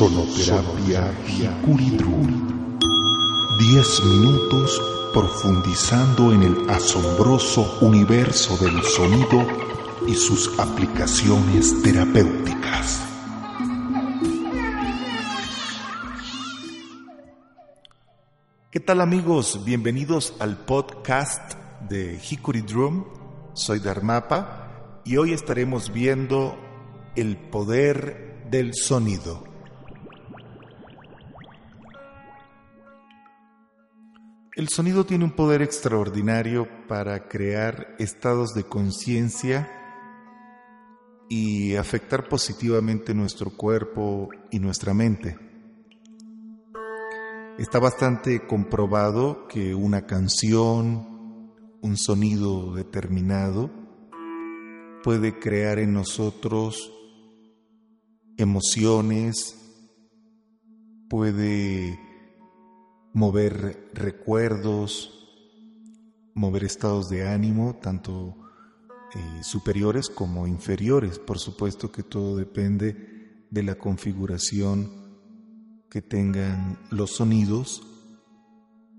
Sonoterapia Hikuridru. Diez minutos profundizando en el asombroso universo del sonido y sus aplicaciones terapéuticas. ¿Qué tal amigos? Bienvenidos al podcast de Hikuri Drum. Soy Dharmapa y hoy estaremos viendo el poder del sonido. El sonido tiene un poder extraordinario para crear estados de conciencia y afectar positivamente nuestro cuerpo y nuestra mente. Está bastante comprobado que una canción, un sonido determinado, puede crear en nosotros emociones, puede mover recuerdos, mover estados de ánimo, tanto eh, superiores como inferiores. Por supuesto que todo depende de la configuración que tengan los sonidos,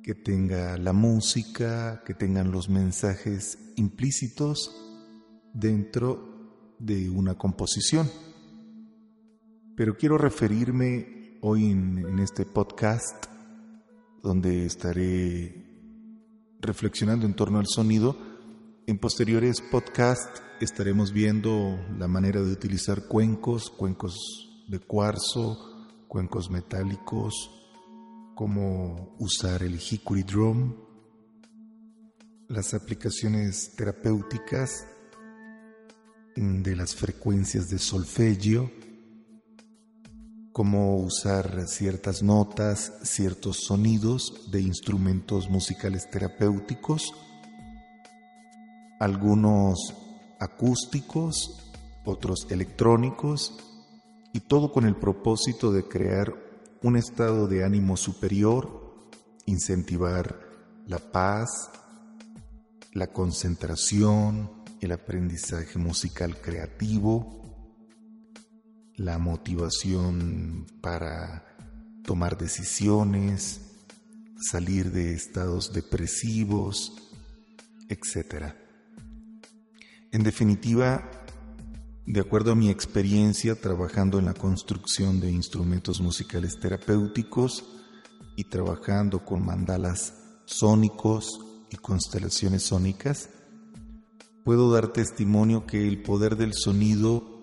que tenga la música, que tengan los mensajes implícitos dentro de una composición. Pero quiero referirme hoy en este podcast donde estaré reflexionando en torno al sonido. En posteriores podcasts estaremos viendo la manera de utilizar cuencos, cuencos de cuarzo, cuencos metálicos, cómo usar el hickory drum, las aplicaciones terapéuticas de las frecuencias de solfegio, cómo usar ciertas notas, ciertos sonidos de instrumentos musicales terapéuticos, algunos acústicos, otros electrónicos, y todo con el propósito de crear un estado de ánimo superior, incentivar la paz, la concentración, el aprendizaje musical creativo, la motivación para tomar decisiones, salir de estados depresivos, etc. En definitiva, de acuerdo a mi experiencia trabajando en la construcción de instrumentos musicales terapéuticos y trabajando con mandalas sónicos y constelaciones sónicas, puedo dar testimonio que el poder del sonido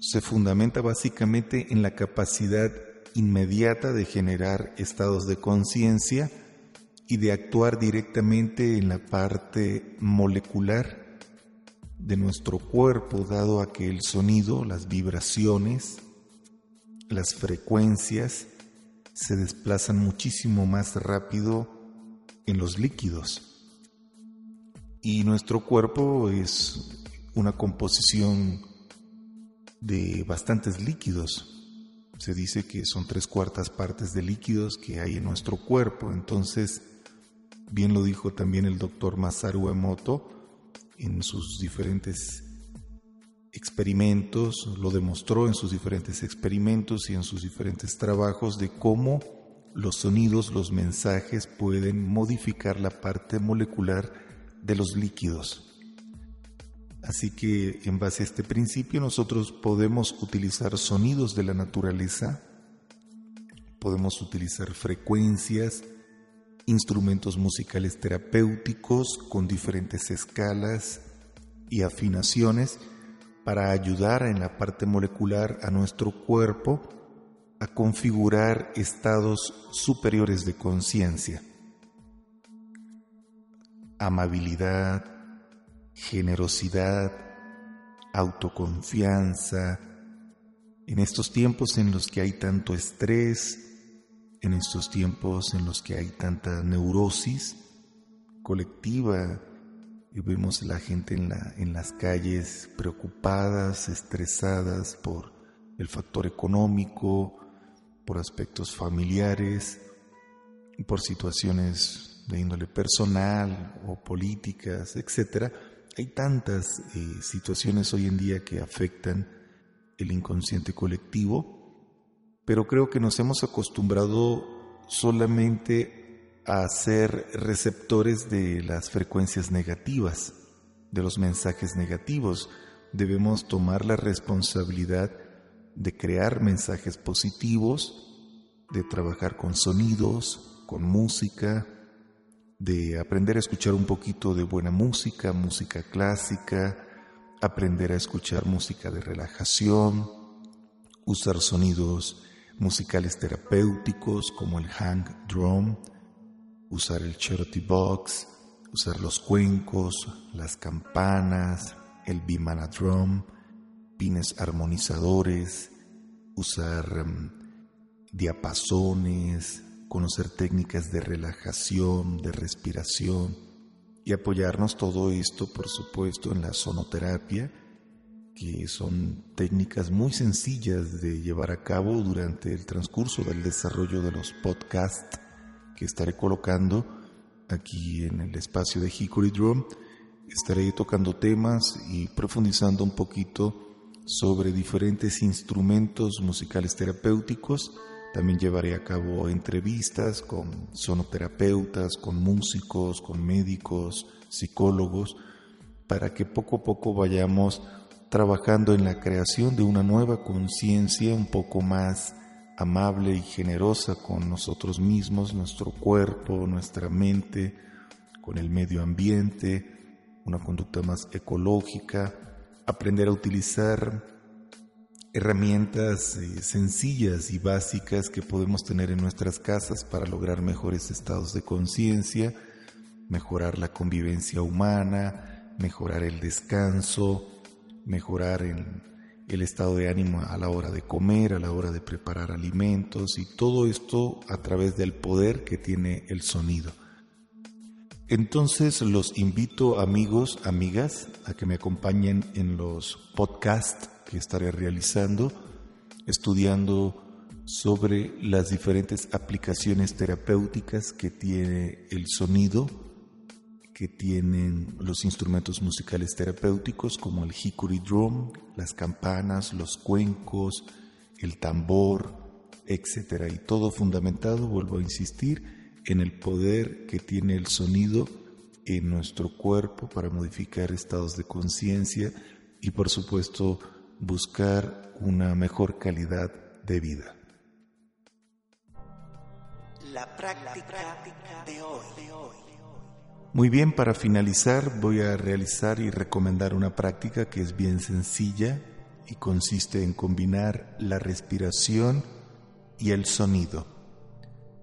se fundamenta básicamente en la capacidad inmediata de generar estados de conciencia y de actuar directamente en la parte molecular de nuestro cuerpo, dado a que el sonido, las vibraciones, las frecuencias se desplazan muchísimo más rápido en los líquidos. Y nuestro cuerpo es una composición de bastantes líquidos. Se dice que son tres cuartas partes de líquidos que hay en nuestro cuerpo. Entonces, bien lo dijo también el doctor Masaru Emoto en sus diferentes experimentos, lo demostró en sus diferentes experimentos y en sus diferentes trabajos de cómo los sonidos, los mensajes pueden modificar la parte molecular de los líquidos. Así que en base a este principio nosotros podemos utilizar sonidos de la naturaleza, podemos utilizar frecuencias, instrumentos musicales terapéuticos con diferentes escalas y afinaciones para ayudar en la parte molecular a nuestro cuerpo a configurar estados superiores de conciencia. Amabilidad, generosidad, autoconfianza, En estos tiempos en los que hay tanto estrés, en estos tiempos en los que hay tanta neurosis colectiva y vemos la gente en, la, en las calles preocupadas, estresadas por el factor económico, por aspectos familiares, por situaciones de índole personal o políticas, etc. Hay tantas eh, situaciones hoy en día que afectan el inconsciente colectivo, pero creo que nos hemos acostumbrado solamente a ser receptores de las frecuencias negativas, de los mensajes negativos. Debemos tomar la responsabilidad de crear mensajes positivos, de trabajar con sonidos, con música, de aprender a escuchar un poquito de buena música, música clásica, aprender a escuchar música de relajación, usar sonidos musicales terapéuticos como el hang drum, usar el charity box, usar los cuencos, las campanas, el bimana drum, pines armonizadores, usar em, diapasones, conocer técnicas de relajación, de respiración y apoyarnos todo esto, por supuesto, en la sonoterapia, que son técnicas muy sencillas de llevar a cabo durante el transcurso del desarrollo de los podcasts que estaré colocando aquí en el espacio de Hickory Drum. Estaré tocando temas y profundizando un poquito sobre diferentes instrumentos musicales terapéuticos. También llevaré a cabo entrevistas con sonoterapeutas, con músicos, con médicos, psicólogos, para que poco a poco vayamos trabajando en la creación de una nueva conciencia un poco más amable y generosa con nosotros mismos, nuestro cuerpo, nuestra mente, con el medio ambiente, una conducta más ecológica, aprender a utilizar herramientas eh, sencillas y básicas que podemos tener en nuestras casas para lograr mejores estados de conciencia, mejorar la convivencia humana, mejorar el descanso, mejorar el estado de ánimo a la hora de comer, a la hora de preparar alimentos y todo esto a través del poder que tiene el sonido. Entonces los invito amigos, amigas, a que me acompañen en los podcasts que estaré realizando, estudiando sobre las diferentes aplicaciones terapéuticas que tiene el sonido, que tienen los instrumentos musicales terapéuticos como el hickory drum, las campanas, los cuencos, el tambor, etc. Y todo fundamentado, vuelvo a insistir, en el poder que tiene el sonido en nuestro cuerpo para modificar estados de conciencia y por supuesto buscar una mejor calidad de vida. La práctica de hoy. Muy bien, para finalizar voy a realizar y recomendar una práctica que es bien sencilla y consiste en combinar la respiración y el sonido.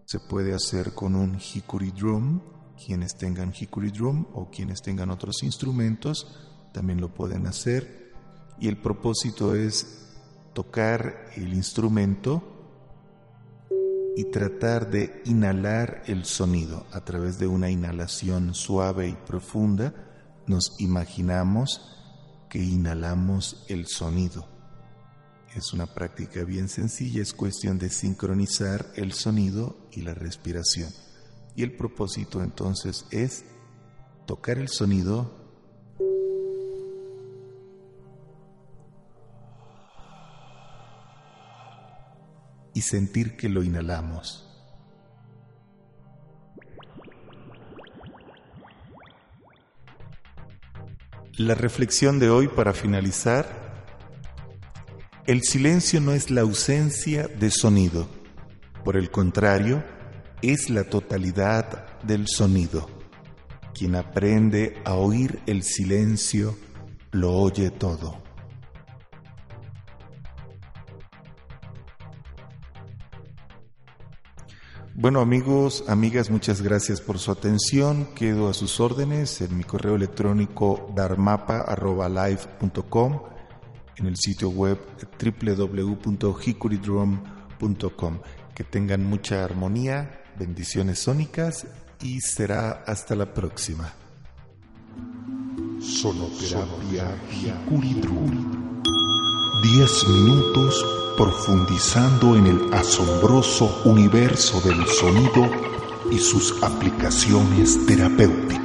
Se puede hacer con un hickory drum, quienes tengan hickory drum o quienes tengan otros instrumentos también lo pueden hacer. Y el propósito es tocar el instrumento y tratar de inhalar el sonido a través de una inhalación suave y profunda. Nos imaginamos que inhalamos el sonido. Es una práctica bien sencilla, es cuestión de sincronizar el sonido y la respiración. Y el propósito entonces es tocar el sonido y sentir que lo inhalamos. La reflexión de hoy para finalizar el silencio no es la ausencia de sonido, por el contrario, es la totalidad del sonido. Quien aprende a oír el silencio, lo oye todo. Bueno amigos, amigas, muchas gracias por su atención. Quedo a sus órdenes en mi correo electrónico darmapa.live.com en el sitio web www.hickorydrum.com. Que tengan mucha armonía, bendiciones sónicas y será hasta la próxima. Sonoterapia Hikuri Drum. Diez minutos profundizando en el asombroso universo del sonido y sus aplicaciones terapéuticas.